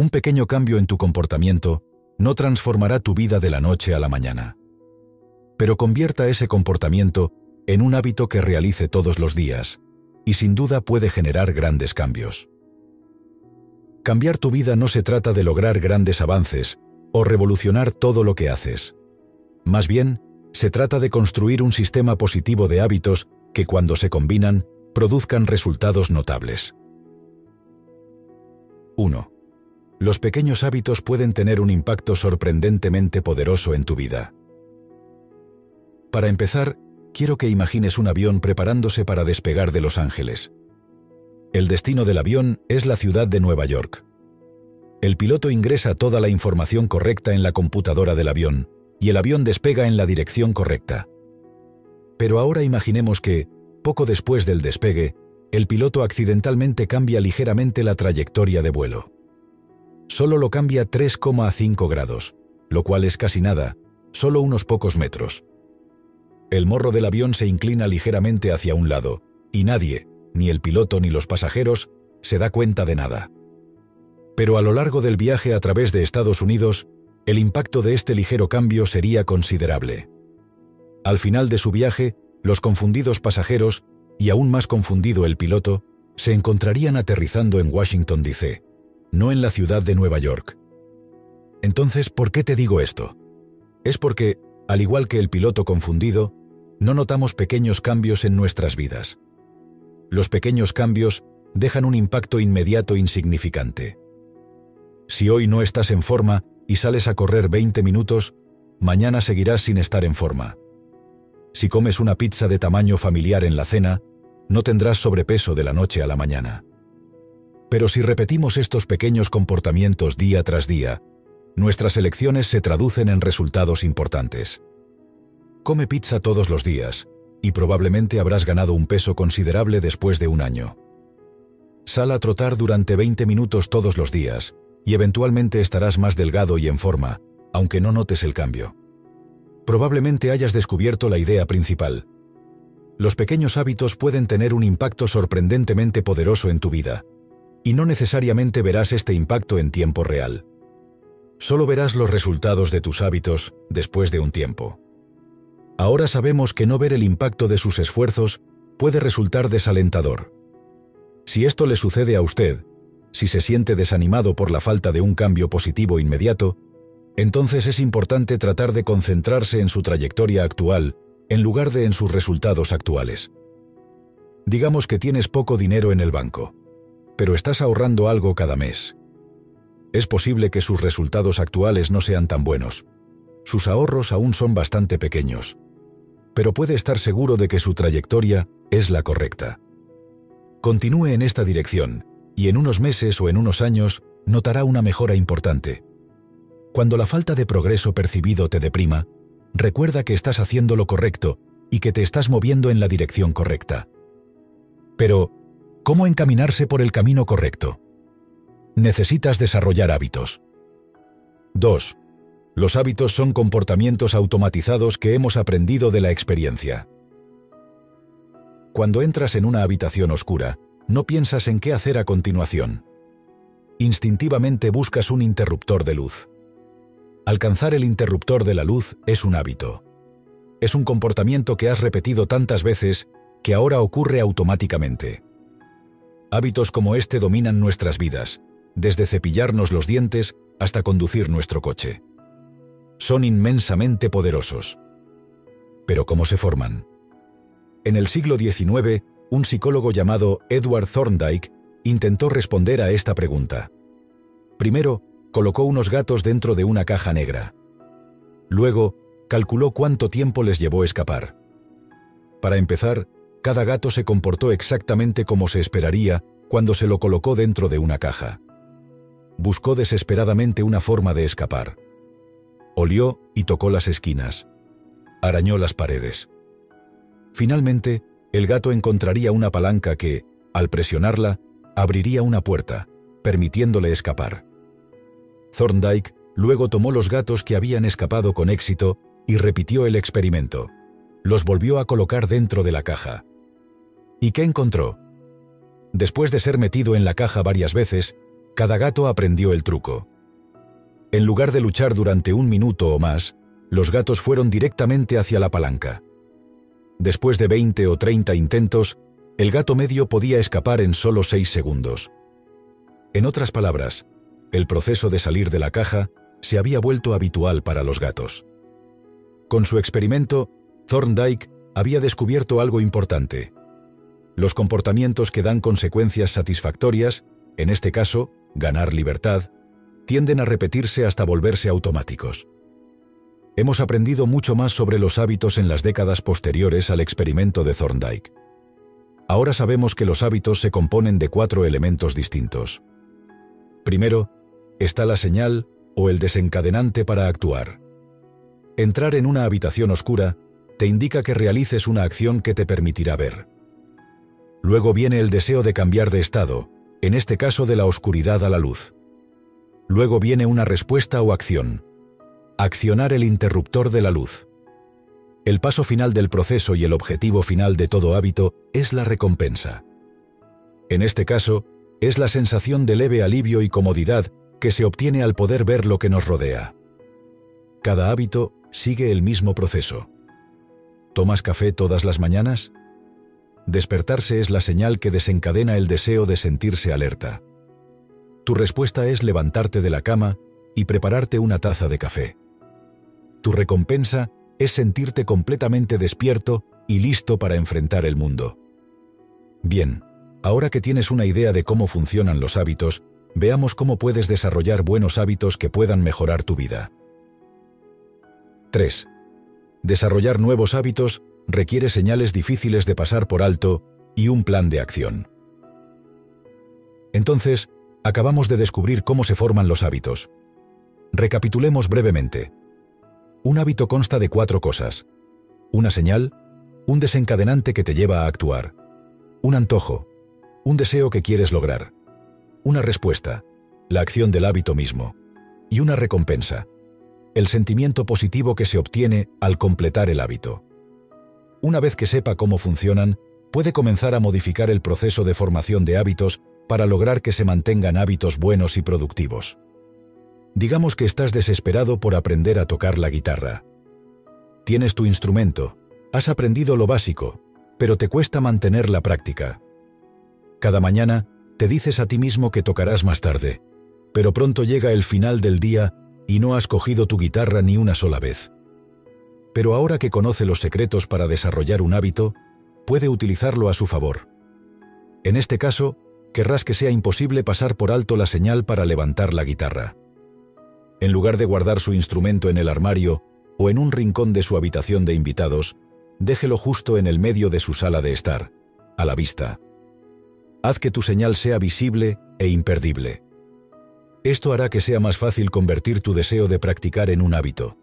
Un pequeño cambio en tu comportamiento no transformará tu vida de la noche a la mañana. Pero convierta ese comportamiento en un hábito que realice todos los días, y sin duda puede generar grandes cambios. Cambiar tu vida no se trata de lograr grandes avances o revolucionar todo lo que haces. Más bien, se trata de construir un sistema positivo de hábitos que cuando se combinan, produzcan resultados notables. 1. Los pequeños hábitos pueden tener un impacto sorprendentemente poderoso en tu vida. Para empezar, quiero que imagines un avión preparándose para despegar de Los Ángeles. El destino del avión es la ciudad de Nueva York. El piloto ingresa toda la información correcta en la computadora del avión, y el avión despega en la dirección correcta. Pero ahora imaginemos que, poco después del despegue, el piloto accidentalmente cambia ligeramente la trayectoria de vuelo. Solo lo cambia 3,5 grados, lo cual es casi nada, solo unos pocos metros. El morro del avión se inclina ligeramente hacia un lado, y nadie, ni el piloto ni los pasajeros, se da cuenta de nada. Pero a lo largo del viaje a través de Estados Unidos, el impacto de este ligero cambio sería considerable. Al final de su viaje, los confundidos pasajeros, y aún más confundido el piloto, se encontrarían aterrizando en Washington, D.C., no en la ciudad de Nueva York. Entonces, ¿por qué te digo esto? Es porque, al igual que el piloto confundido, no notamos pequeños cambios en nuestras vidas. Los pequeños cambios dejan un impacto inmediato insignificante. Si hoy no estás en forma y sales a correr 20 minutos, mañana seguirás sin estar en forma. Si comes una pizza de tamaño familiar en la cena, no tendrás sobrepeso de la noche a la mañana. Pero si repetimos estos pequeños comportamientos día tras día, nuestras elecciones se traducen en resultados importantes. Come pizza todos los días, y probablemente habrás ganado un peso considerable después de un año. Sal a trotar durante 20 minutos todos los días, y eventualmente estarás más delgado y en forma, aunque no notes el cambio probablemente hayas descubierto la idea principal. Los pequeños hábitos pueden tener un impacto sorprendentemente poderoso en tu vida, y no necesariamente verás este impacto en tiempo real. Solo verás los resultados de tus hábitos después de un tiempo. Ahora sabemos que no ver el impacto de sus esfuerzos puede resultar desalentador. Si esto le sucede a usted, si se siente desanimado por la falta de un cambio positivo inmediato, entonces es importante tratar de concentrarse en su trayectoria actual en lugar de en sus resultados actuales. Digamos que tienes poco dinero en el banco, pero estás ahorrando algo cada mes. Es posible que sus resultados actuales no sean tan buenos. Sus ahorros aún son bastante pequeños. Pero puede estar seguro de que su trayectoria es la correcta. Continúe en esta dirección, y en unos meses o en unos años notará una mejora importante. Cuando la falta de progreso percibido te deprima, recuerda que estás haciendo lo correcto y que te estás moviendo en la dirección correcta. Pero, ¿cómo encaminarse por el camino correcto? Necesitas desarrollar hábitos. 2. Los hábitos son comportamientos automatizados que hemos aprendido de la experiencia. Cuando entras en una habitación oscura, no piensas en qué hacer a continuación. Instintivamente buscas un interruptor de luz. Alcanzar el interruptor de la luz es un hábito. Es un comportamiento que has repetido tantas veces que ahora ocurre automáticamente. Hábitos como este dominan nuestras vidas, desde cepillarnos los dientes hasta conducir nuestro coche. Son inmensamente poderosos. Pero ¿cómo se forman? En el siglo XIX, un psicólogo llamado Edward Thorndike intentó responder a esta pregunta. Primero, colocó unos gatos dentro de una caja negra. Luego, calculó cuánto tiempo les llevó escapar. Para empezar, cada gato se comportó exactamente como se esperaría cuando se lo colocó dentro de una caja. Buscó desesperadamente una forma de escapar. Olió y tocó las esquinas. Arañó las paredes. Finalmente, el gato encontraría una palanca que, al presionarla, abriría una puerta, permitiéndole escapar. Thorndike luego tomó los gatos que habían escapado con éxito y repitió el experimento. Los volvió a colocar dentro de la caja. ¿Y qué encontró? Después de ser metido en la caja varias veces, Cada gato aprendió el truco. En lugar de luchar durante un minuto o más, los gatos fueron directamente hacia la palanca. Después de 20 o 30 intentos, el gato medio podía escapar en solo 6 segundos. En otras palabras, el proceso de salir de la caja se había vuelto habitual para los gatos. Con su experimento, Thorndike había descubierto algo importante. Los comportamientos que dan consecuencias satisfactorias, en este caso, ganar libertad, tienden a repetirse hasta volverse automáticos. Hemos aprendido mucho más sobre los hábitos en las décadas posteriores al experimento de Thorndike. Ahora sabemos que los hábitos se componen de cuatro elementos distintos. Primero, está la señal o el desencadenante para actuar. Entrar en una habitación oscura te indica que realices una acción que te permitirá ver. Luego viene el deseo de cambiar de estado, en este caso de la oscuridad a la luz. Luego viene una respuesta o acción, Accionar el interruptor de la luz. El paso final del proceso y el objetivo final de todo hábito es la recompensa. En este caso, es la sensación de leve alivio y comodidad que se obtiene al poder ver lo que nos rodea. Cada hábito sigue el mismo proceso. ¿Tomas café todas las mañanas? Despertarse es la señal que desencadena el deseo de sentirse alerta. Tu respuesta es levantarte de la cama y prepararte una taza de café. Tu recompensa es sentirte completamente despierto y listo para enfrentar el mundo. Bien, ahora que tienes una idea de cómo funcionan los hábitos, veamos cómo puedes desarrollar buenos hábitos que puedan mejorar tu vida. 3. Desarrollar nuevos hábitos requiere señales difíciles de pasar por alto y un plan de acción. Entonces, acabamos de descubrir cómo se forman los hábitos. Recapitulemos brevemente. Un hábito consta de cuatro cosas. Una señal, un desencadenante que te lleva a actuar, un antojo, un deseo que quieres lograr, una respuesta, la acción del hábito mismo, y una recompensa, el sentimiento positivo que se obtiene al completar el hábito. Una vez que sepa cómo funcionan, puede comenzar a modificar el proceso de formación de hábitos para lograr que se mantengan hábitos buenos y productivos. Digamos que estás desesperado por aprender a tocar la guitarra. Tienes tu instrumento, has aprendido lo básico, pero te cuesta mantener la práctica. Cada mañana te dices a ti mismo que tocarás más tarde, pero pronto llega el final del día y no has cogido tu guitarra ni una sola vez. Pero ahora que conoce los secretos para desarrollar un hábito, puede utilizarlo a su favor. En este caso, querrás que sea imposible pasar por alto la señal para levantar la guitarra. En lugar de guardar su instrumento en el armario o en un rincón de su habitación de invitados, déjelo justo en el medio de su sala de estar, a la vista. Haz que tu señal sea visible e imperdible. Esto hará que sea más fácil convertir tu deseo de practicar en un hábito.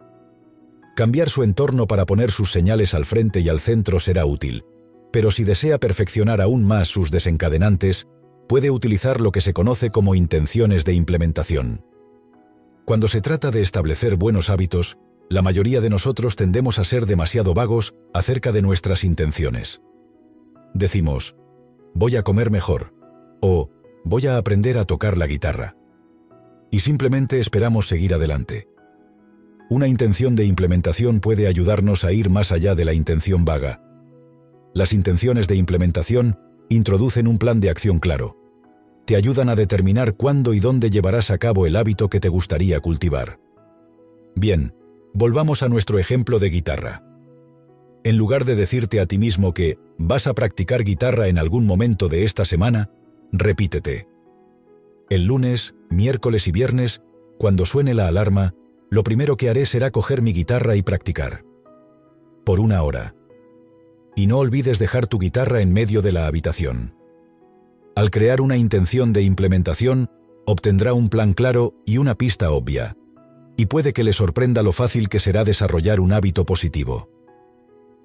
Cambiar su entorno para poner sus señales al frente y al centro será útil, pero si desea perfeccionar aún más sus desencadenantes, puede utilizar lo que se conoce como intenciones de implementación. Cuando se trata de establecer buenos hábitos, la mayoría de nosotros tendemos a ser demasiado vagos acerca de nuestras intenciones. Decimos, voy a comer mejor, o voy a aprender a tocar la guitarra. Y simplemente esperamos seguir adelante. Una intención de implementación puede ayudarnos a ir más allá de la intención vaga. Las intenciones de implementación introducen un plan de acción claro te ayudan a determinar cuándo y dónde llevarás a cabo el hábito que te gustaría cultivar. Bien, volvamos a nuestro ejemplo de guitarra. En lugar de decirte a ti mismo que vas a practicar guitarra en algún momento de esta semana, repítete. El lunes, miércoles y viernes, cuando suene la alarma, lo primero que haré será coger mi guitarra y practicar. Por una hora. Y no olvides dejar tu guitarra en medio de la habitación. Al crear una intención de implementación, obtendrá un plan claro y una pista obvia, y puede que le sorprenda lo fácil que será desarrollar un hábito positivo.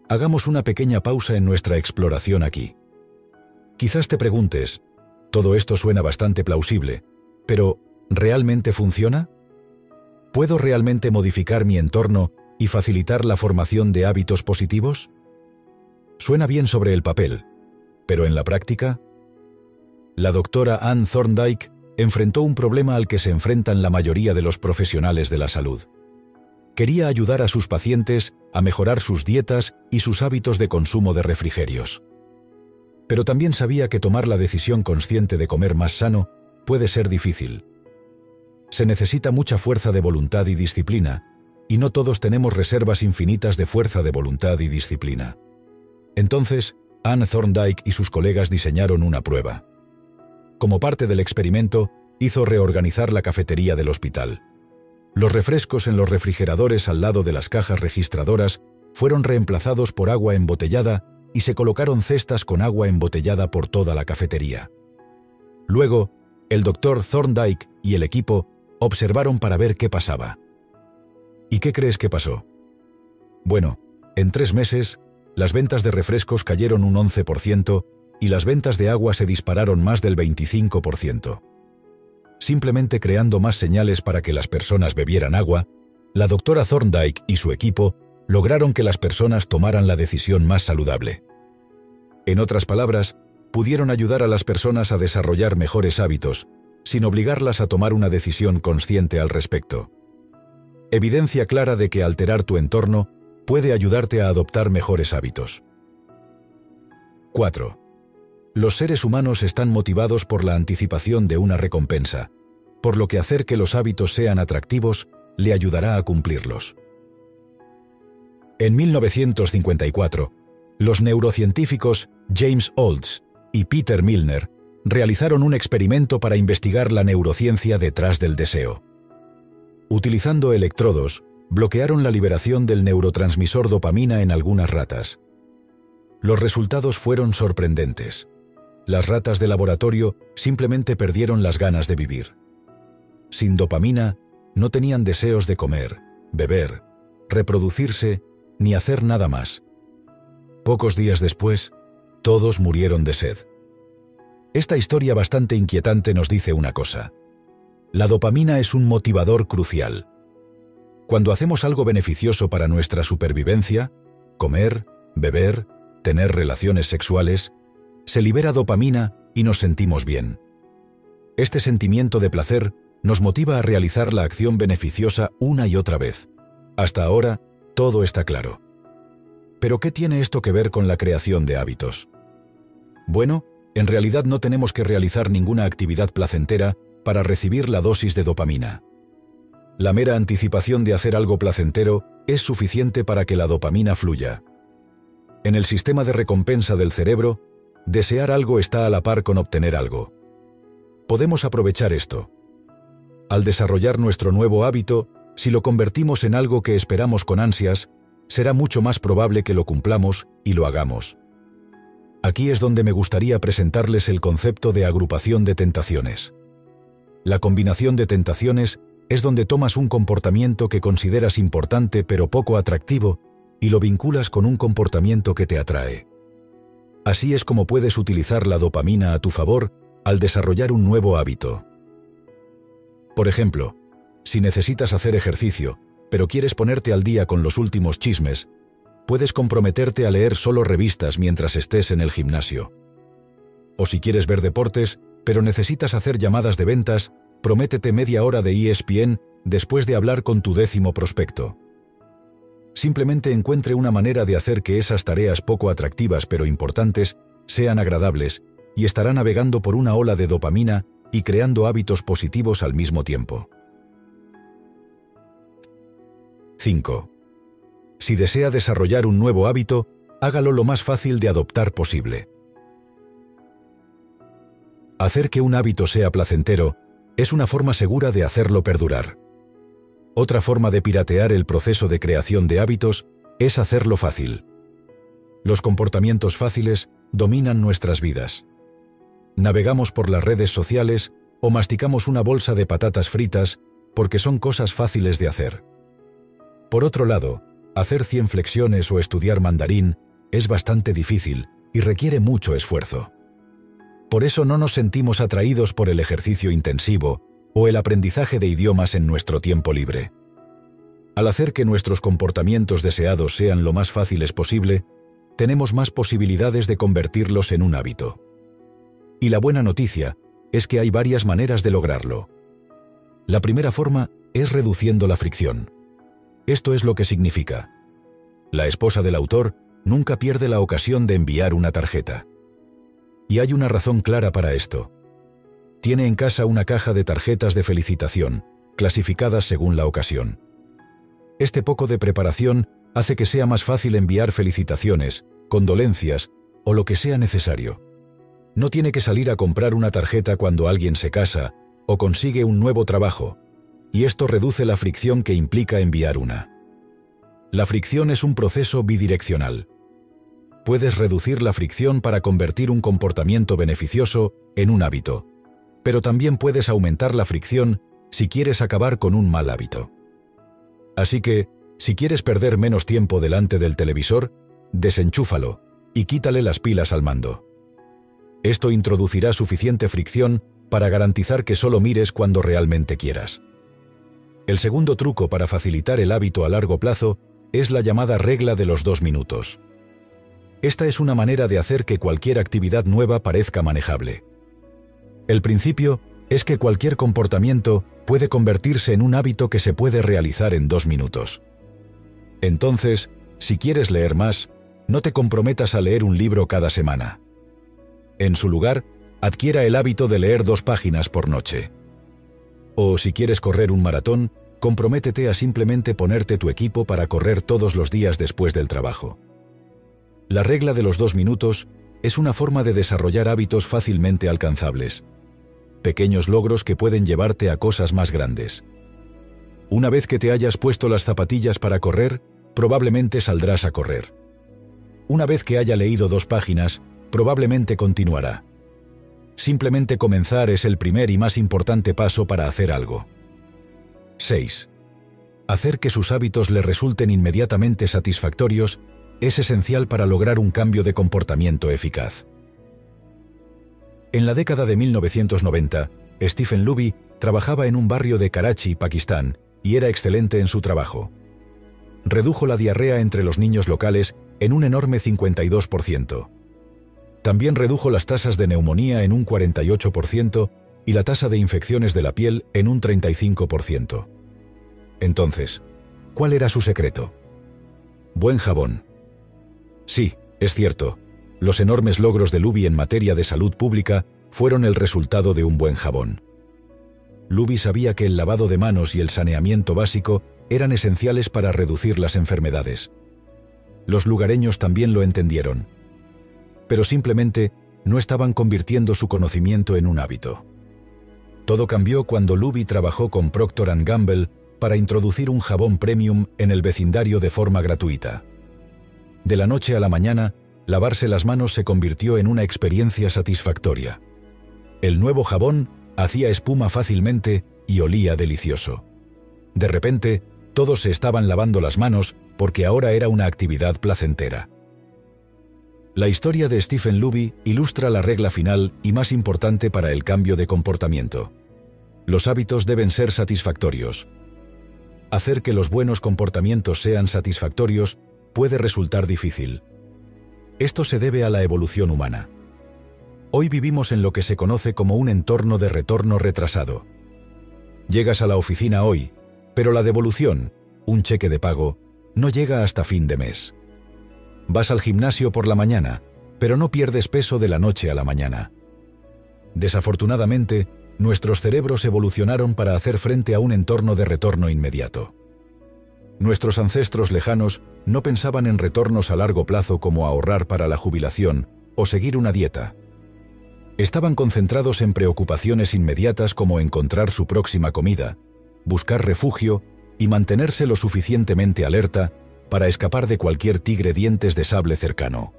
Hagamos una pequeña pausa en nuestra exploración aquí. Quizás te preguntes, todo esto suena bastante plausible, pero ¿realmente funciona? ¿Puedo realmente modificar mi entorno y facilitar la formación de hábitos positivos? Suena bien sobre el papel, pero en la práctica, la doctora Anne Thorndike enfrentó un problema al que se enfrentan la mayoría de los profesionales de la salud. Quería ayudar a sus pacientes a mejorar sus dietas y sus hábitos de consumo de refrigerios. Pero también sabía que tomar la decisión consciente de comer más sano puede ser difícil. Se necesita mucha fuerza de voluntad y disciplina, y no todos tenemos reservas infinitas de fuerza de voluntad y disciplina. Entonces, Anne Thorndike y sus colegas diseñaron una prueba. Como parte del experimento, hizo reorganizar la cafetería del hospital. Los refrescos en los refrigeradores al lado de las cajas registradoras fueron reemplazados por agua embotellada y se colocaron cestas con agua embotellada por toda la cafetería. Luego, el doctor Thorndike y el equipo observaron para ver qué pasaba. ¿Y qué crees que pasó? Bueno, en tres meses, las ventas de refrescos cayeron un 11% y las ventas de agua se dispararon más del 25%. Simplemente creando más señales para que las personas bebieran agua, la doctora Thorndike y su equipo lograron que las personas tomaran la decisión más saludable. En otras palabras, pudieron ayudar a las personas a desarrollar mejores hábitos, sin obligarlas a tomar una decisión consciente al respecto. Evidencia clara de que alterar tu entorno puede ayudarte a adoptar mejores hábitos. 4. Los seres humanos están motivados por la anticipación de una recompensa, por lo que hacer que los hábitos sean atractivos le ayudará a cumplirlos. En 1954, los neurocientíficos James Olds y Peter Milner realizaron un experimento para investigar la neurociencia detrás del deseo. Utilizando electrodos, bloquearon la liberación del neurotransmisor dopamina en algunas ratas. Los resultados fueron sorprendentes. Las ratas de laboratorio simplemente perdieron las ganas de vivir. Sin dopamina, no tenían deseos de comer, beber, reproducirse ni hacer nada más. Pocos días después, todos murieron de sed. Esta historia bastante inquietante nos dice una cosa. La dopamina es un motivador crucial. Cuando hacemos algo beneficioso para nuestra supervivencia, comer, beber, tener relaciones sexuales, se libera dopamina y nos sentimos bien. Este sentimiento de placer nos motiva a realizar la acción beneficiosa una y otra vez. Hasta ahora, todo está claro. Pero ¿qué tiene esto que ver con la creación de hábitos? Bueno, en realidad no tenemos que realizar ninguna actividad placentera para recibir la dosis de dopamina. La mera anticipación de hacer algo placentero es suficiente para que la dopamina fluya. En el sistema de recompensa del cerebro, desear algo está a la par con obtener algo. Podemos aprovechar esto. Al desarrollar nuestro nuevo hábito, si lo convertimos en algo que esperamos con ansias, será mucho más probable que lo cumplamos y lo hagamos. Aquí es donde me gustaría presentarles el concepto de agrupación de tentaciones. La combinación de tentaciones es donde tomas un comportamiento que consideras importante pero poco atractivo y lo vinculas con un comportamiento que te atrae. Así es como puedes utilizar la dopamina a tu favor al desarrollar un nuevo hábito. Por ejemplo, si necesitas hacer ejercicio, pero quieres ponerte al día con los últimos chismes, puedes comprometerte a leer solo revistas mientras estés en el gimnasio. O si quieres ver deportes, pero necesitas hacer llamadas de ventas, prométete media hora de ESPN después de hablar con tu décimo prospecto. Simplemente encuentre una manera de hacer que esas tareas poco atractivas pero importantes sean agradables y estará navegando por una ola de dopamina y creando hábitos positivos al mismo tiempo. 5. Si desea desarrollar un nuevo hábito, hágalo lo más fácil de adoptar posible. Hacer que un hábito sea placentero es una forma segura de hacerlo perdurar. Otra forma de piratear el proceso de creación de hábitos es hacerlo fácil. Los comportamientos fáciles dominan nuestras vidas. Navegamos por las redes sociales o masticamos una bolsa de patatas fritas porque son cosas fáciles de hacer. Por otro lado, hacer 100 flexiones o estudiar mandarín es bastante difícil y requiere mucho esfuerzo. Por eso no nos sentimos atraídos por el ejercicio intensivo o el aprendizaje de idiomas en nuestro tiempo libre. Al hacer que nuestros comportamientos deseados sean lo más fáciles posible, tenemos más posibilidades de convertirlos en un hábito. Y la buena noticia es que hay varias maneras de lograrlo. La primera forma es reduciendo la fricción. Esto es lo que significa. La esposa del autor nunca pierde la ocasión de enviar una tarjeta. Y hay una razón clara para esto. Tiene en casa una caja de tarjetas de felicitación, clasificadas según la ocasión. Este poco de preparación hace que sea más fácil enviar felicitaciones, condolencias o lo que sea necesario. No tiene que salir a comprar una tarjeta cuando alguien se casa o consigue un nuevo trabajo, y esto reduce la fricción que implica enviar una. La fricción es un proceso bidireccional. Puedes reducir la fricción para convertir un comportamiento beneficioso en un hábito, pero también puedes aumentar la fricción si quieres acabar con un mal hábito. Así que, si quieres perder menos tiempo delante del televisor, desenchúfalo y quítale las pilas al mando. Esto introducirá suficiente fricción para garantizar que solo mires cuando realmente quieras. El segundo truco para facilitar el hábito a largo plazo es la llamada regla de los dos minutos. Esta es una manera de hacer que cualquier actividad nueva parezca manejable. El principio es que cualquier comportamiento puede convertirse en un hábito que se puede realizar en dos minutos. Entonces, si quieres leer más, no te comprometas a leer un libro cada semana. En su lugar, adquiera el hábito de leer dos páginas por noche. O si quieres correr un maratón, comprométete a simplemente ponerte tu equipo para correr todos los días después del trabajo. La regla de los dos minutos es una forma de desarrollar hábitos fácilmente alcanzables, pequeños logros que pueden llevarte a cosas más grandes. Una vez que te hayas puesto las zapatillas para correr, probablemente saldrás a correr. Una vez que haya leído dos páginas, probablemente continuará. Simplemente comenzar es el primer y más importante paso para hacer algo. 6. Hacer que sus hábitos le resulten inmediatamente satisfactorios es esencial para lograr un cambio de comportamiento eficaz. En la década de 1990, Stephen Luby trabajaba en un barrio de Karachi, Pakistán, y era excelente en su trabajo. Redujo la diarrea entre los niños locales en un enorme 52%. También redujo las tasas de neumonía en un 48% y la tasa de infecciones de la piel en un 35%. Entonces, ¿cuál era su secreto? Buen jabón. Sí, es cierto, los enormes logros de Luby en materia de salud pública fueron el resultado de un buen jabón. Luby sabía que el lavado de manos y el saneamiento básico eran esenciales para reducir las enfermedades. Los lugareños también lo entendieron. Pero simplemente no estaban convirtiendo su conocimiento en un hábito. Todo cambió cuando Luby trabajó con Procter ⁇ Gamble para introducir un jabón premium en el vecindario de forma gratuita. De la noche a la mañana, lavarse las manos se convirtió en una experiencia satisfactoria. El nuevo jabón hacía espuma fácilmente y olía delicioso. De repente, todos se estaban lavando las manos porque ahora era una actividad placentera. La historia de Stephen Luby ilustra la regla final y más importante para el cambio de comportamiento. Los hábitos deben ser satisfactorios. Hacer que los buenos comportamientos sean satisfactorios puede resultar difícil. Esto se debe a la evolución humana. Hoy vivimos en lo que se conoce como un entorno de retorno retrasado. Llegas a la oficina hoy, pero la devolución, un cheque de pago, no llega hasta fin de mes. Vas al gimnasio por la mañana, pero no pierdes peso de la noche a la mañana. Desafortunadamente, nuestros cerebros evolucionaron para hacer frente a un entorno de retorno inmediato. Nuestros ancestros lejanos no pensaban en retornos a largo plazo como ahorrar para la jubilación o seguir una dieta. Estaban concentrados en preocupaciones inmediatas como encontrar su próxima comida, buscar refugio y mantenerse lo suficientemente alerta para escapar de cualquier tigre dientes de sable cercano.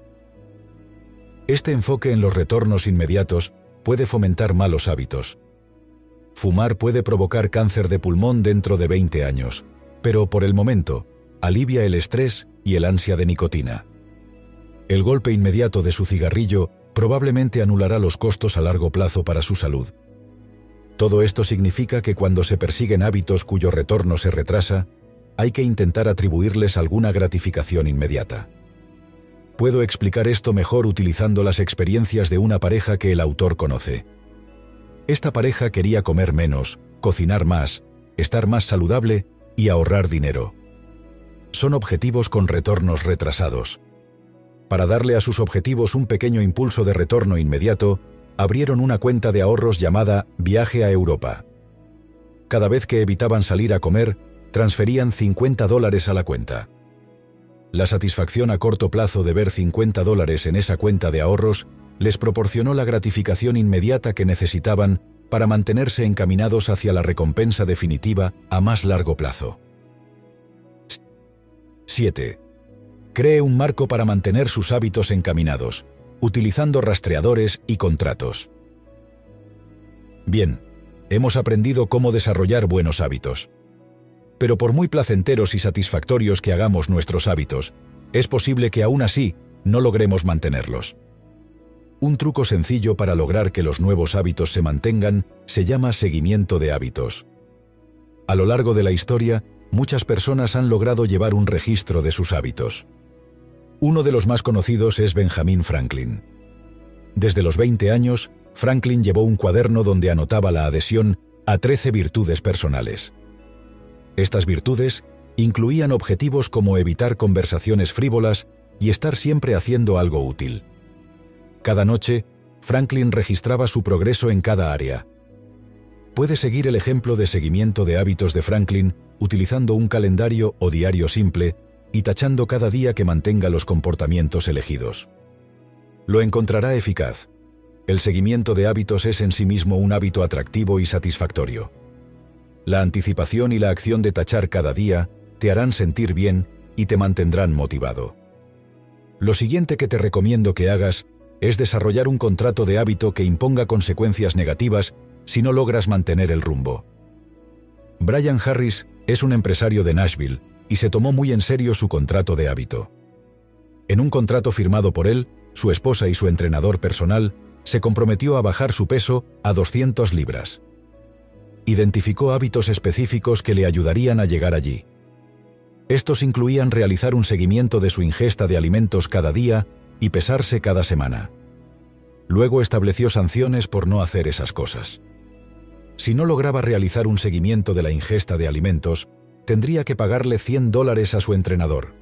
Este enfoque en los retornos inmediatos puede fomentar malos hábitos. Fumar puede provocar cáncer de pulmón dentro de 20 años, pero por el momento, alivia el estrés y el ansia de nicotina. El golpe inmediato de su cigarrillo probablemente anulará los costos a largo plazo para su salud. Todo esto significa que cuando se persiguen hábitos cuyo retorno se retrasa, hay que intentar atribuirles alguna gratificación inmediata. Puedo explicar esto mejor utilizando las experiencias de una pareja que el autor conoce. Esta pareja quería comer menos, cocinar más, estar más saludable y ahorrar dinero. Son objetivos con retornos retrasados. Para darle a sus objetivos un pequeño impulso de retorno inmediato, abrieron una cuenta de ahorros llamada Viaje a Europa. Cada vez que evitaban salir a comer, transferían 50 dólares a la cuenta. La satisfacción a corto plazo de ver 50 dólares en esa cuenta de ahorros les proporcionó la gratificación inmediata que necesitaban para mantenerse encaminados hacia la recompensa definitiva a más largo plazo. 7. Cree un marco para mantener sus hábitos encaminados, utilizando rastreadores y contratos. Bien, hemos aprendido cómo desarrollar buenos hábitos. Pero por muy placenteros y satisfactorios que hagamos nuestros hábitos, es posible que aún así no logremos mantenerlos. Un truco sencillo para lograr que los nuevos hábitos se mantengan se llama seguimiento de hábitos. A lo largo de la historia, muchas personas han logrado llevar un registro de sus hábitos. Uno de los más conocidos es Benjamin Franklin. Desde los 20 años, Franklin llevó un cuaderno donde anotaba la adhesión a 13 virtudes personales. Estas virtudes incluían objetivos como evitar conversaciones frívolas y estar siempre haciendo algo útil. Cada noche, Franklin registraba su progreso en cada área. Puede seguir el ejemplo de seguimiento de hábitos de Franklin utilizando un calendario o diario simple y tachando cada día que mantenga los comportamientos elegidos. Lo encontrará eficaz. El seguimiento de hábitos es en sí mismo un hábito atractivo y satisfactorio. La anticipación y la acción de tachar cada día te harán sentir bien y te mantendrán motivado. Lo siguiente que te recomiendo que hagas es desarrollar un contrato de hábito que imponga consecuencias negativas si no logras mantener el rumbo. Brian Harris es un empresario de Nashville y se tomó muy en serio su contrato de hábito. En un contrato firmado por él, su esposa y su entrenador personal se comprometió a bajar su peso a 200 libras. Identificó hábitos específicos que le ayudarían a llegar allí. Estos incluían realizar un seguimiento de su ingesta de alimentos cada día y pesarse cada semana. Luego estableció sanciones por no hacer esas cosas. Si no lograba realizar un seguimiento de la ingesta de alimentos, tendría que pagarle 100 dólares a su entrenador.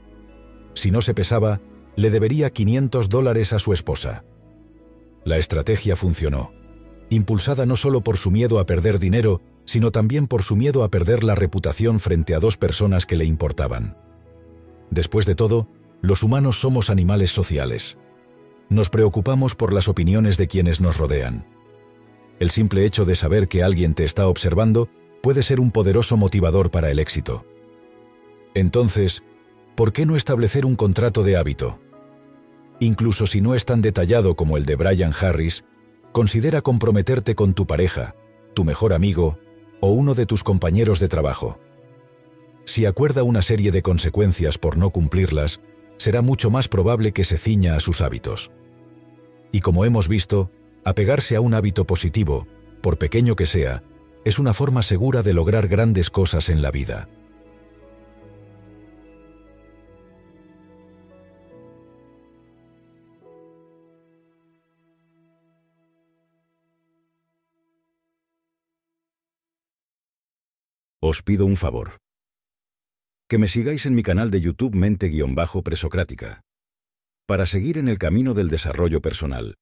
Si no se pesaba, le debería 500 dólares a su esposa. La estrategia funcionó, impulsada no solo por su miedo a perder dinero, sino también por su miedo a perder la reputación frente a dos personas que le importaban. Después de todo, los humanos somos animales sociales. Nos preocupamos por las opiniones de quienes nos rodean. El simple hecho de saber que alguien te está observando puede ser un poderoso motivador para el éxito. Entonces, ¿por qué no establecer un contrato de hábito? Incluso si no es tan detallado como el de Brian Harris, considera comprometerte con tu pareja, tu mejor amigo o uno de tus compañeros de trabajo. Si acuerda una serie de consecuencias por no cumplirlas, será mucho más probable que se ciña a sus hábitos. Y como hemos visto, apegarse a un hábito positivo, por pequeño que sea, es una forma segura de lograr grandes cosas en la vida. Os pido un favor que me sigáis en mi canal de YouTube Mente-Presocrática. Para seguir en el camino del desarrollo personal,